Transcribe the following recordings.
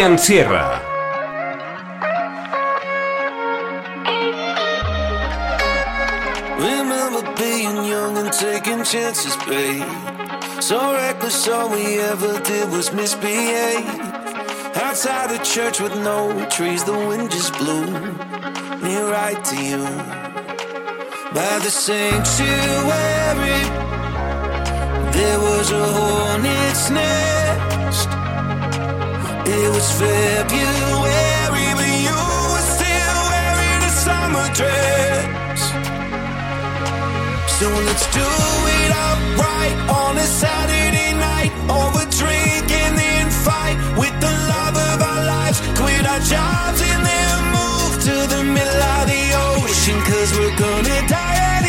Amb Christian Sierra. Remember being young and taking chances, babe. So reckless, all we ever did was misbehave. Outside the church with no trees, the wind just blew me right to you. By the sanctuary, there was a hornet's nest. It was February, but you were still wearing a summer dress. So let's do it upright on a Saturday night over drink and then fight with the love of our lives. Quit our jobs and then move to the middle of the ocean, cause we're gonna die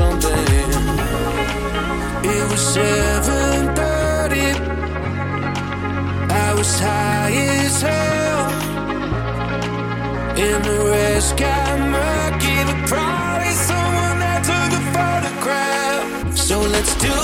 something? It was seven thirty. I was high as hell, and the rest got murky. But probably someone that took a photograph. So let's do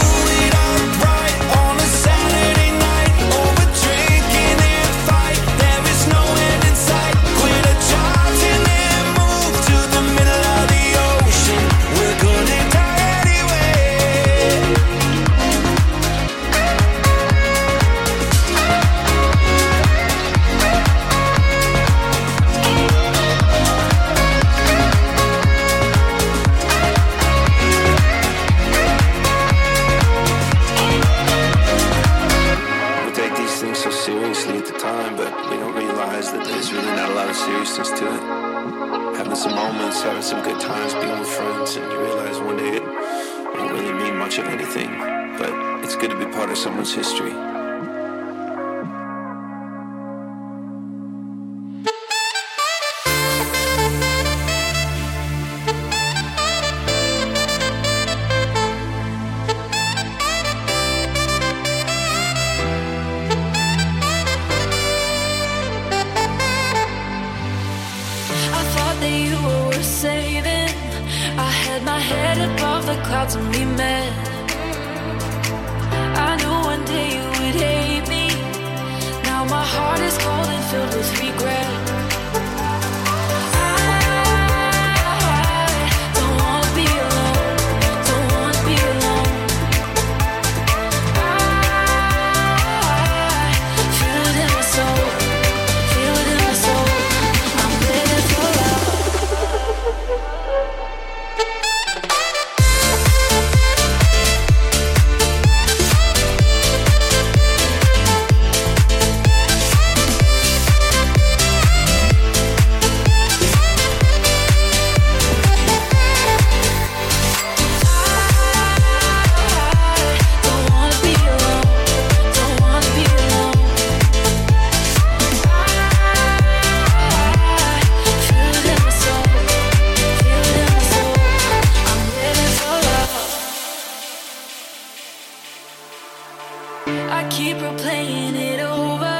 I keep replaying it over,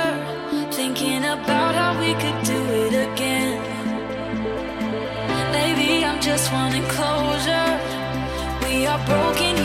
thinking about how we could do it again. Maybe I'm just wanting closure. We are broken,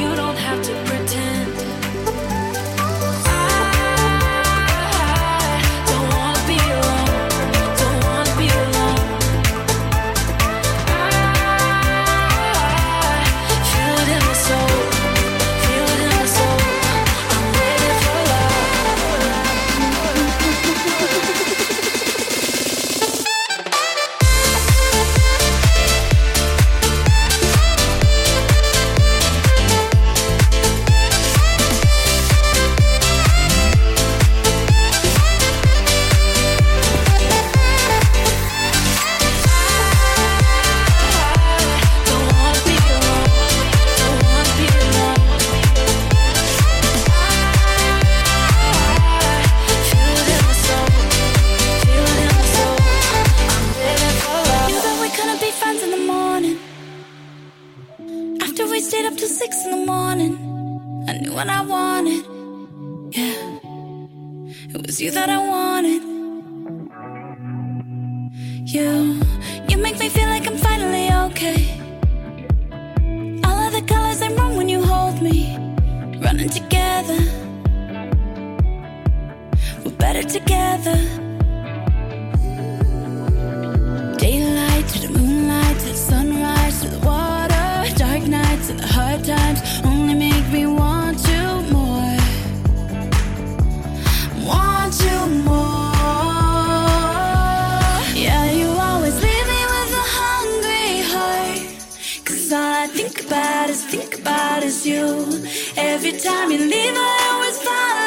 think about is, think about is you. Every time you leave, I always find.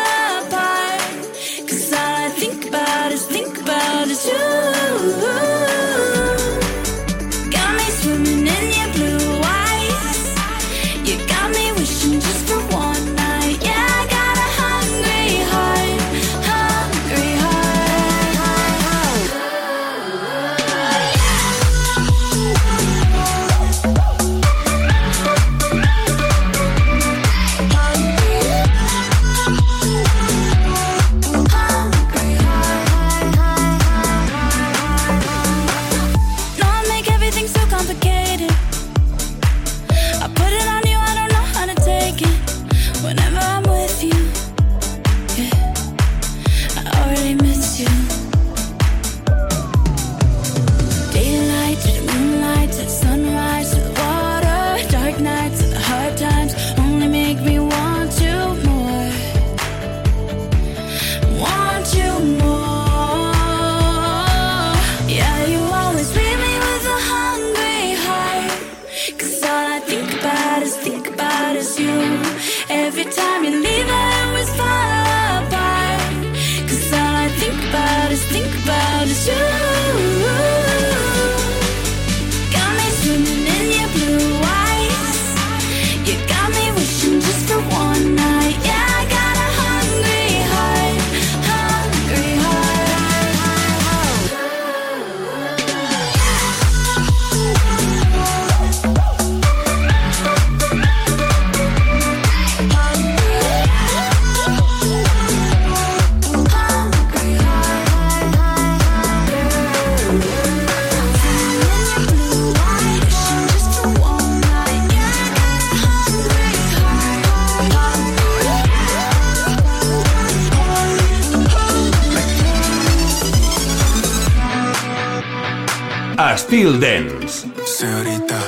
Till Dance. Señorita,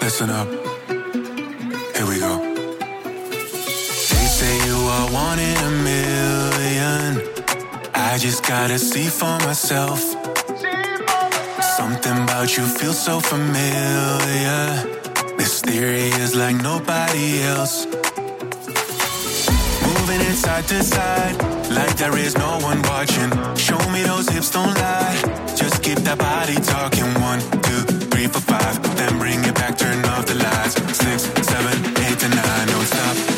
listen up. Here we go. They say you are one in a million. I just gotta see for myself. Something about you feels so familiar. This theory is like nobody else it side to side, like there is no one watching. Show me those hips, don't lie. Just keep that body talking. One, two, three, four, five. Then bring it back, turn off the lights. Six, seven, eight, and nine. Don't stop.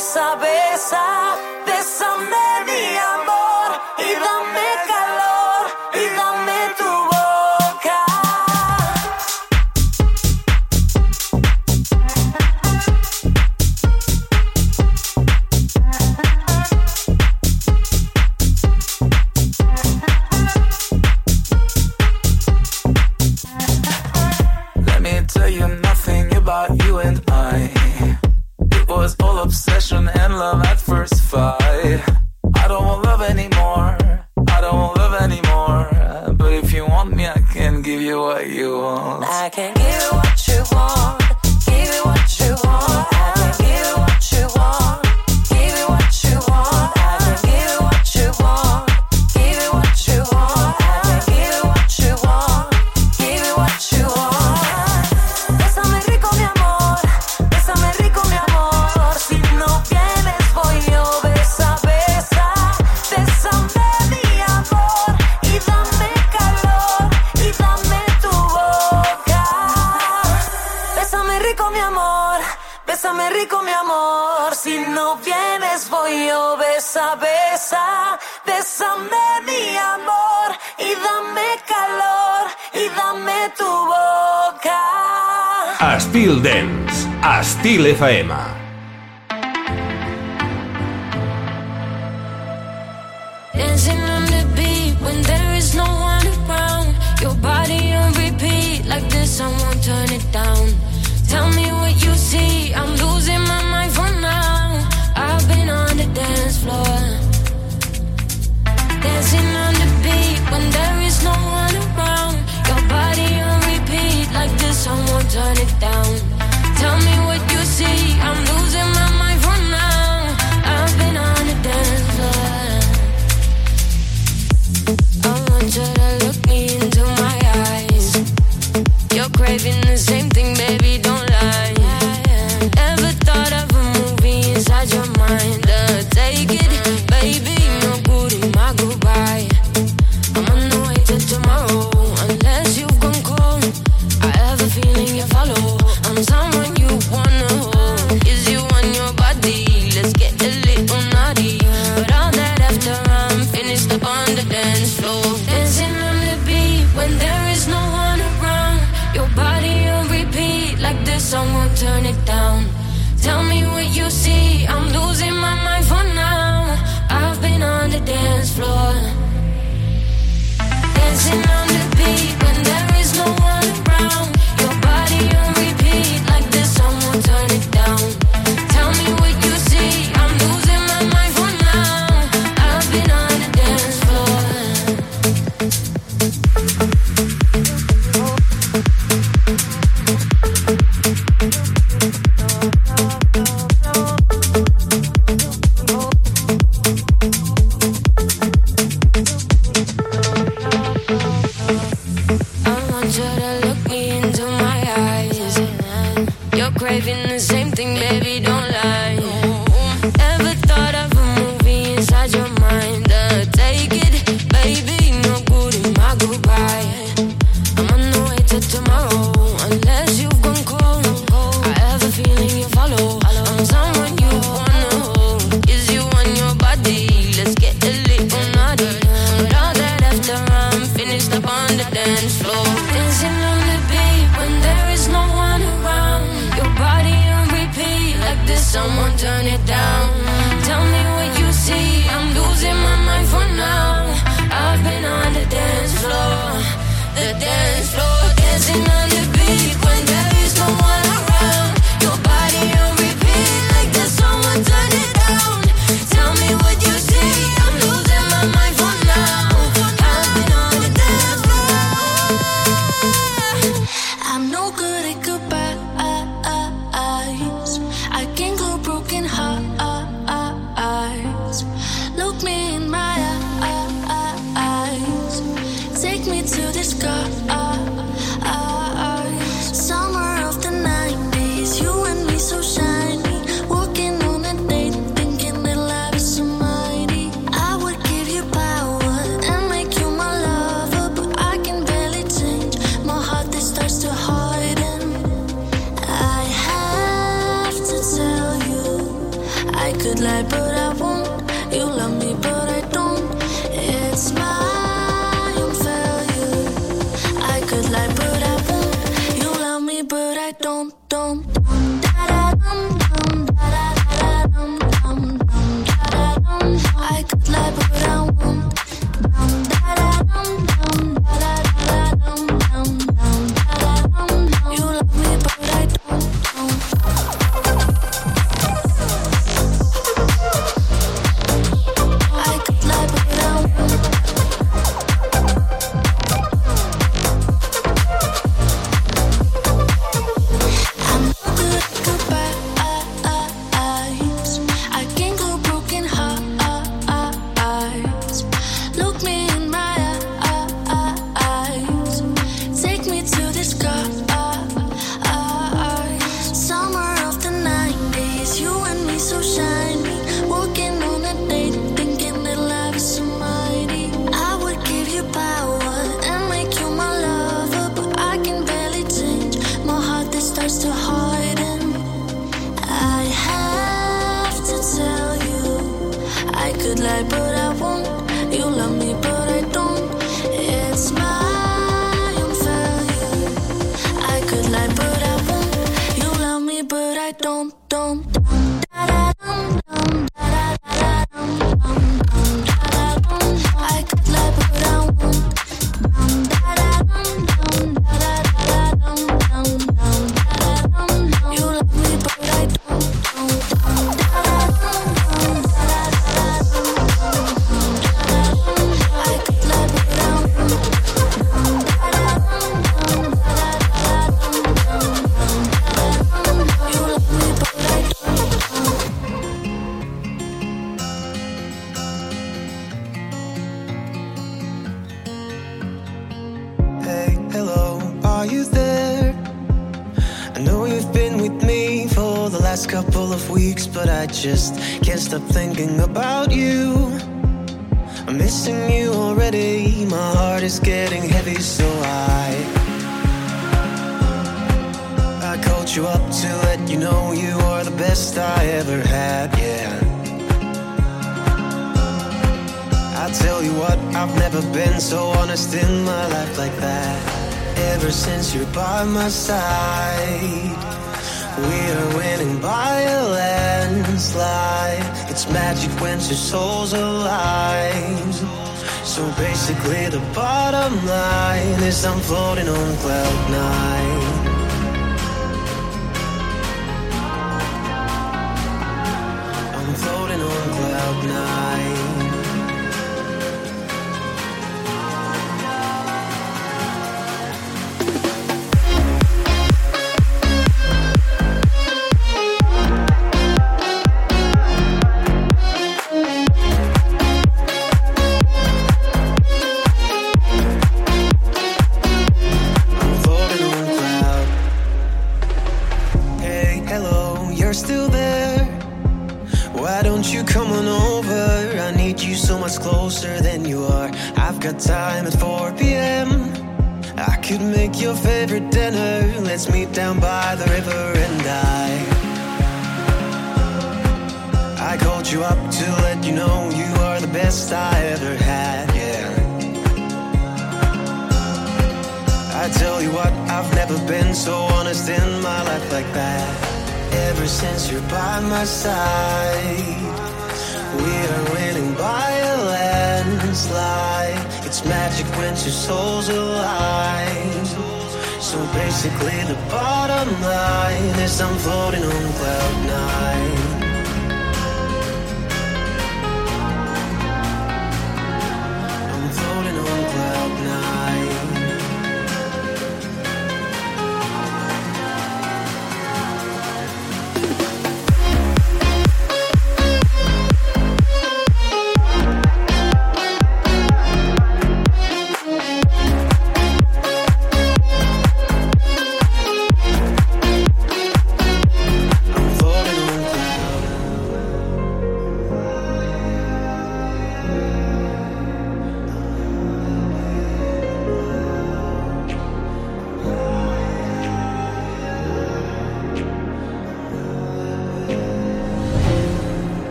esa besa. faema. dance floor. Dancing on the beat when there is no one around. Your body on repeat like there's someone turn it down. just can't stop thinking about you. I'm missing you already. My heart is getting heavy, so I I called you up to let you know you are the best I ever had. Yeah. I tell you what, I've never been so honest in my life like that. Ever since you're by my side, we are winning by a it's magic when two souls align. So basically, the bottom line is I'm floating on cloud nine. I'm floating on cloud nine. since you're by my side. We are winning by a landslide. It's magic when two souls align. So basically, the bottom line is I'm floating on cloud nine.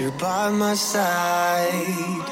you're by my side.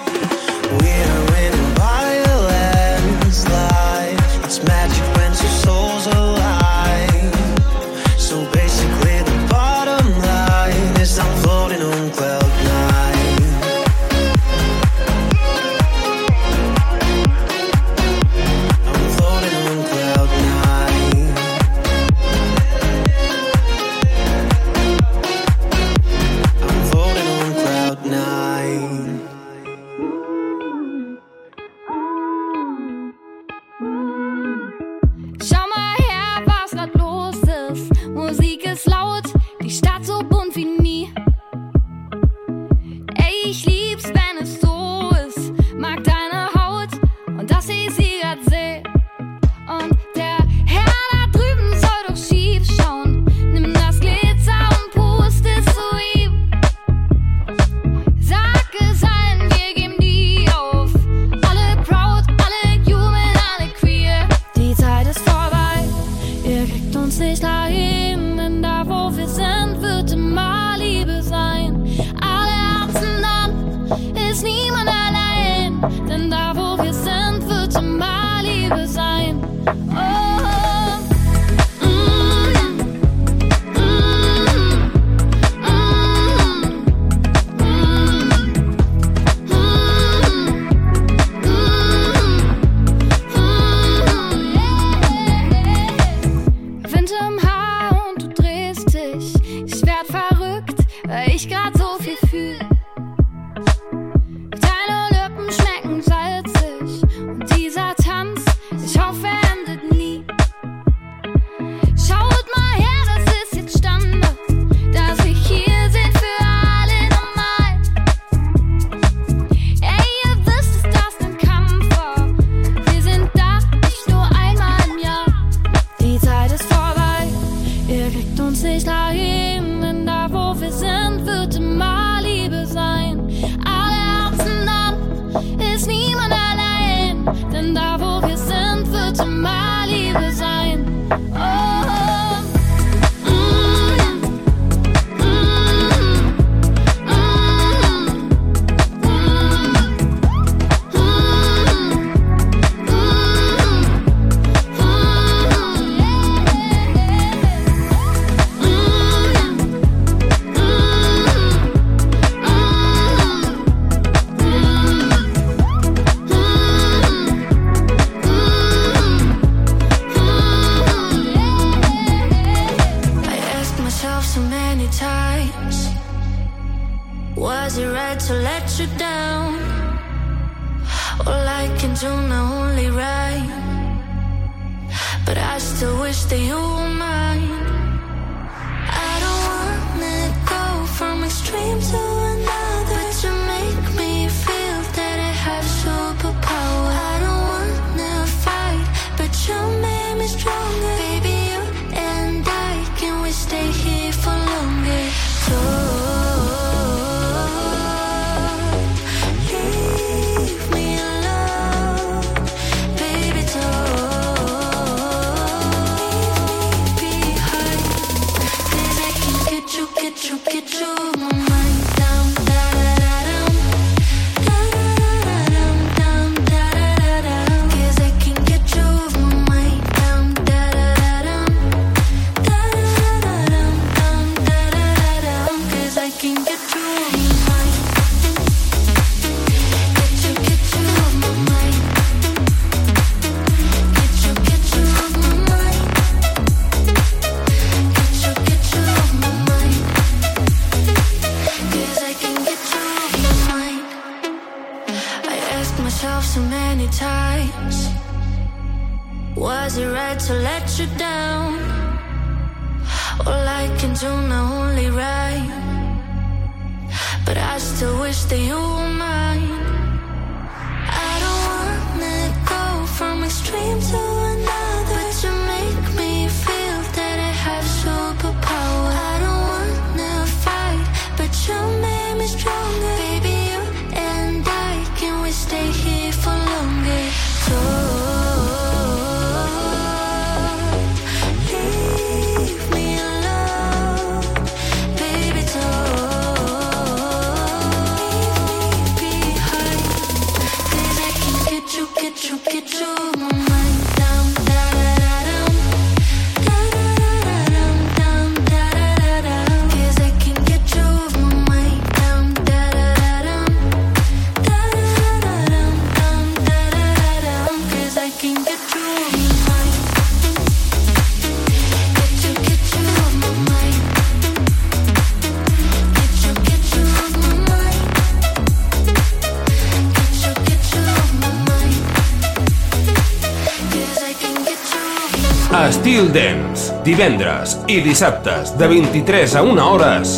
Styl Dance, divendres i dissabtes de 23 a 1 hores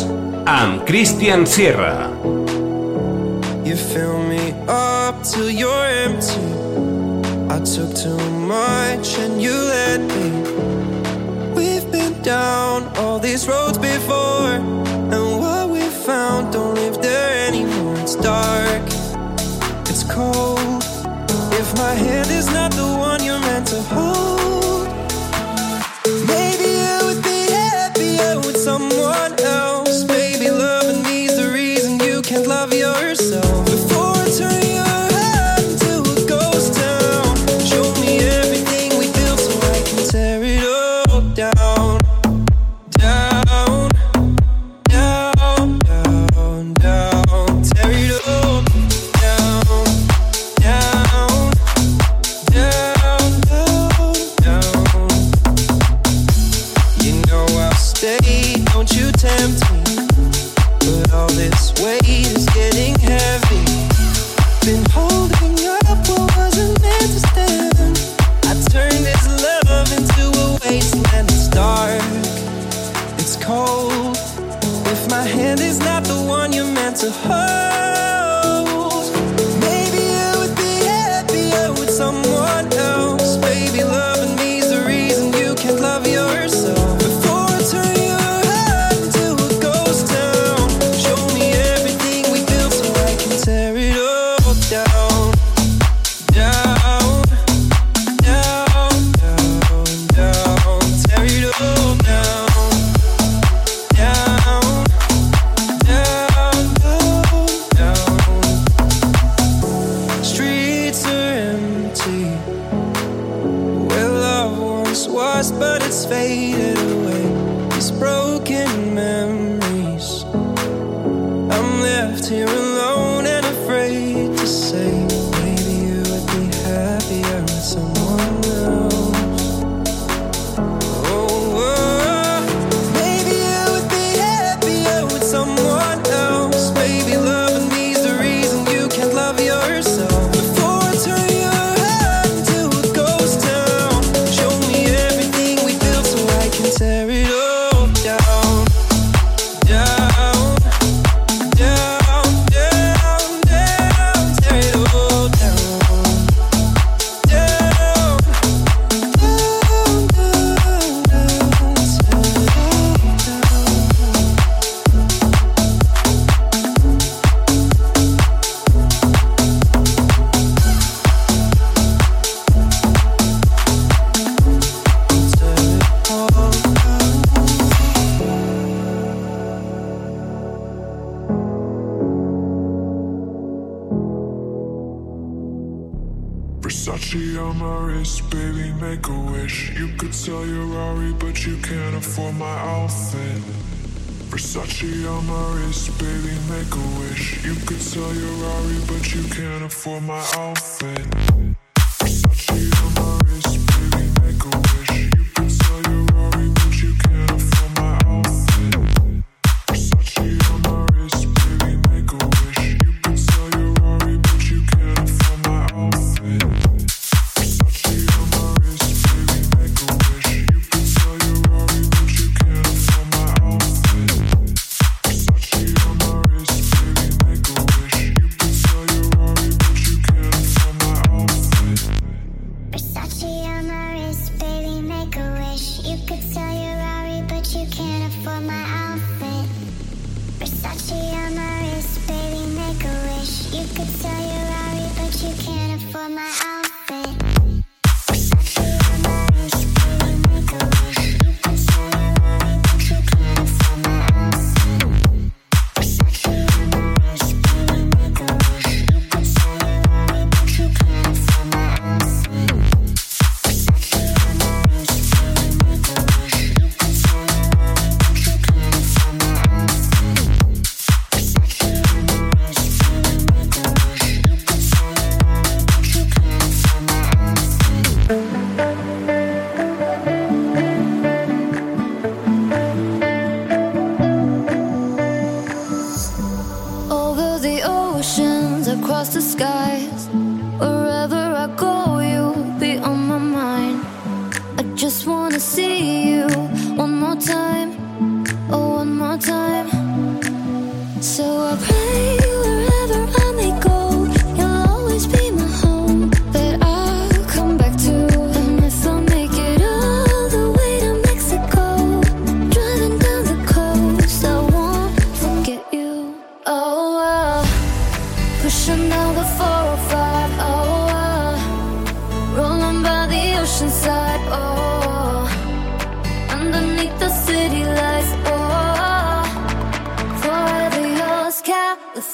amb Christian Sierra. You fill me up till you're empty. I took too much and you let me. We've been down all these roads before And what we found don't live there anymore. It's dark, it's cold. If my hand is not the one you're meant to hold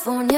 California.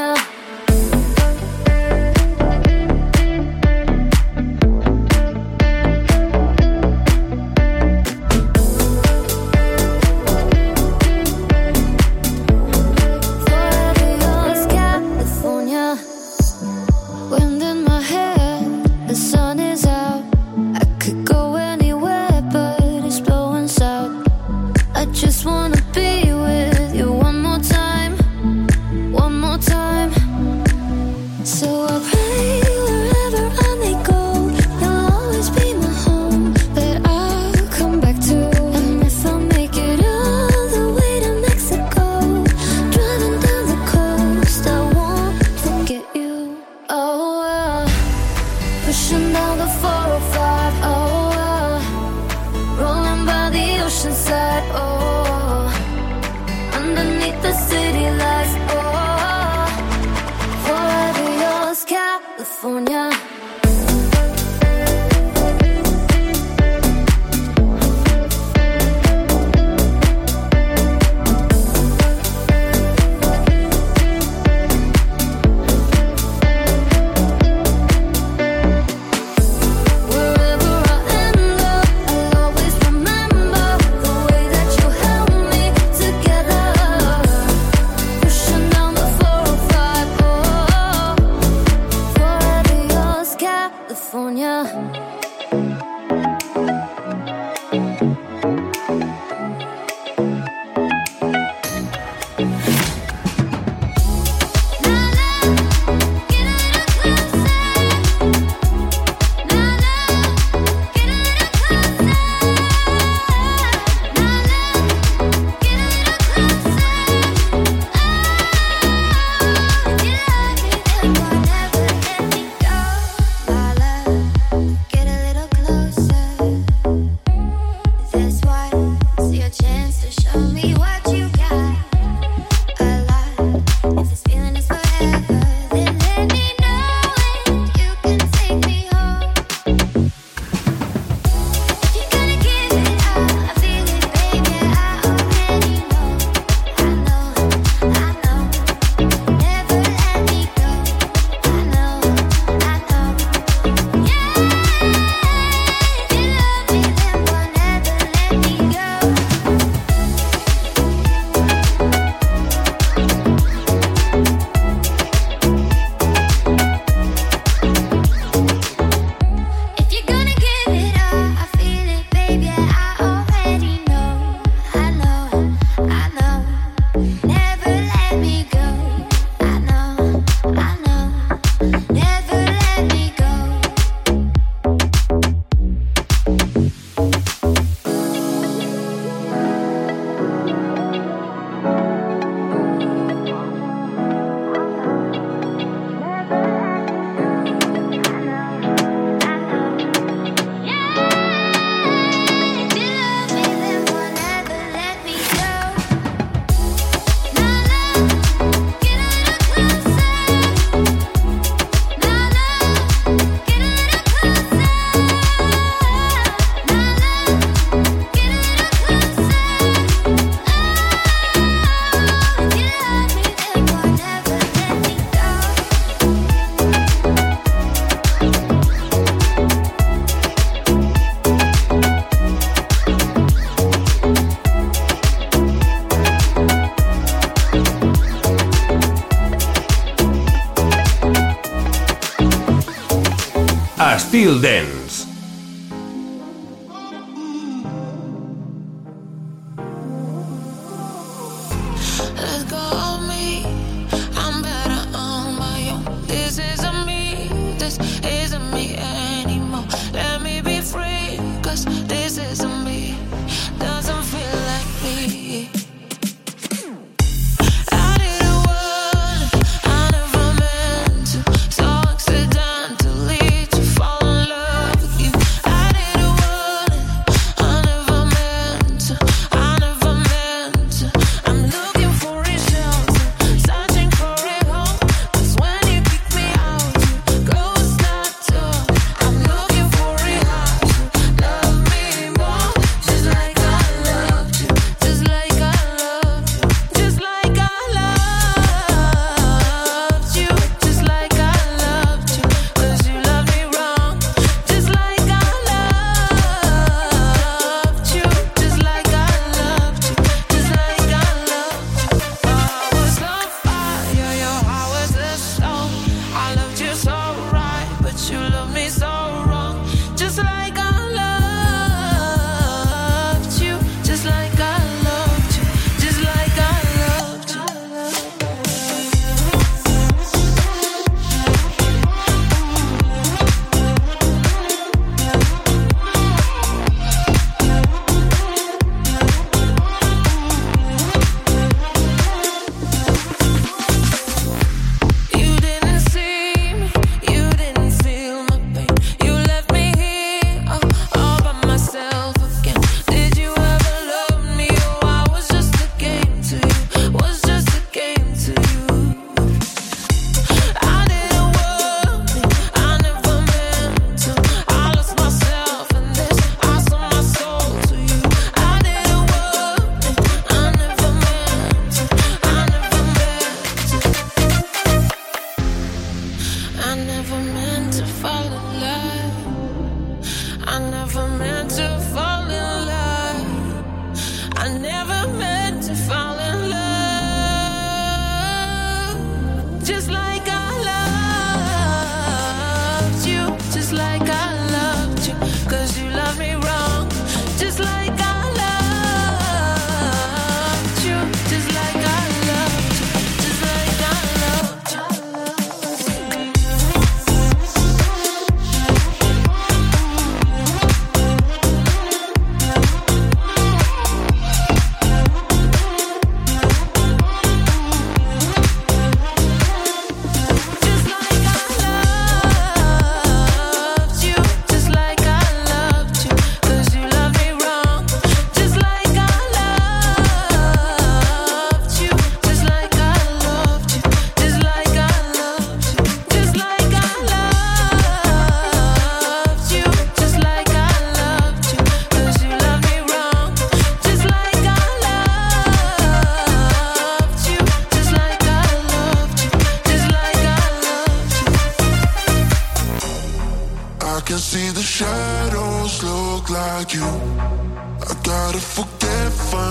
Estil Dance.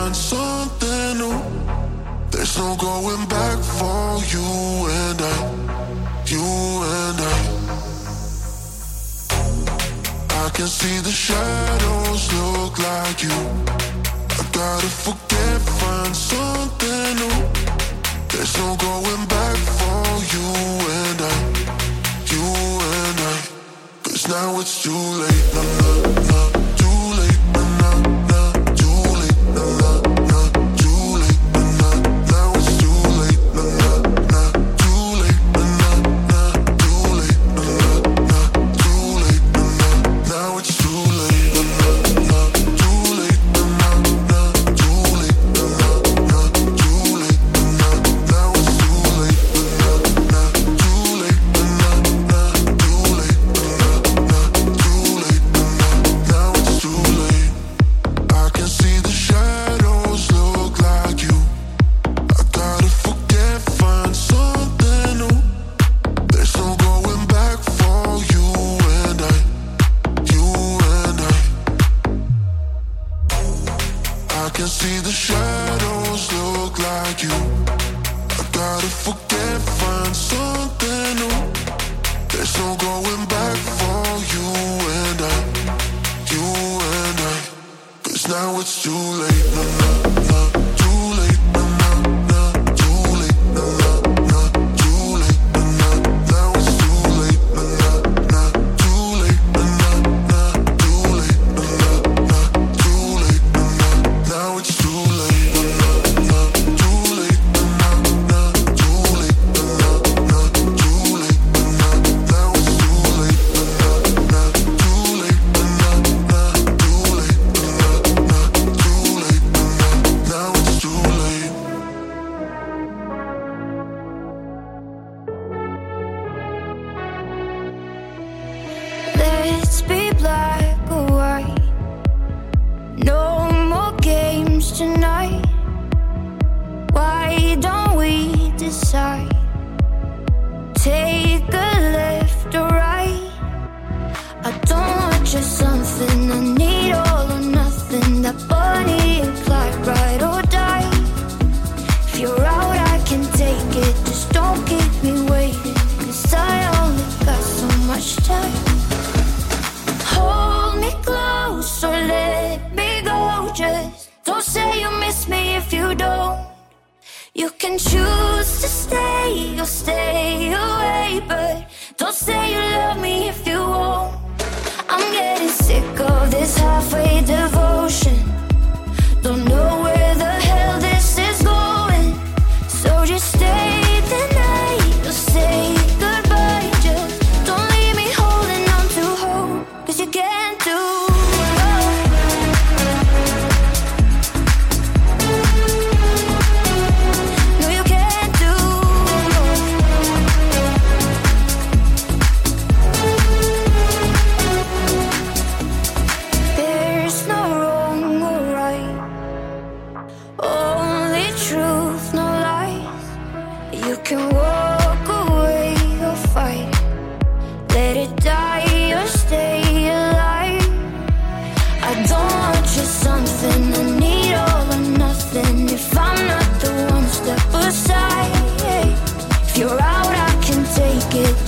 find something new. There's no going back for you and I, you and I. I can see the shadows look like you. I gotta forget, find something new. There's no going back for you and I, you and I. Cause now it's too late, nah, nah.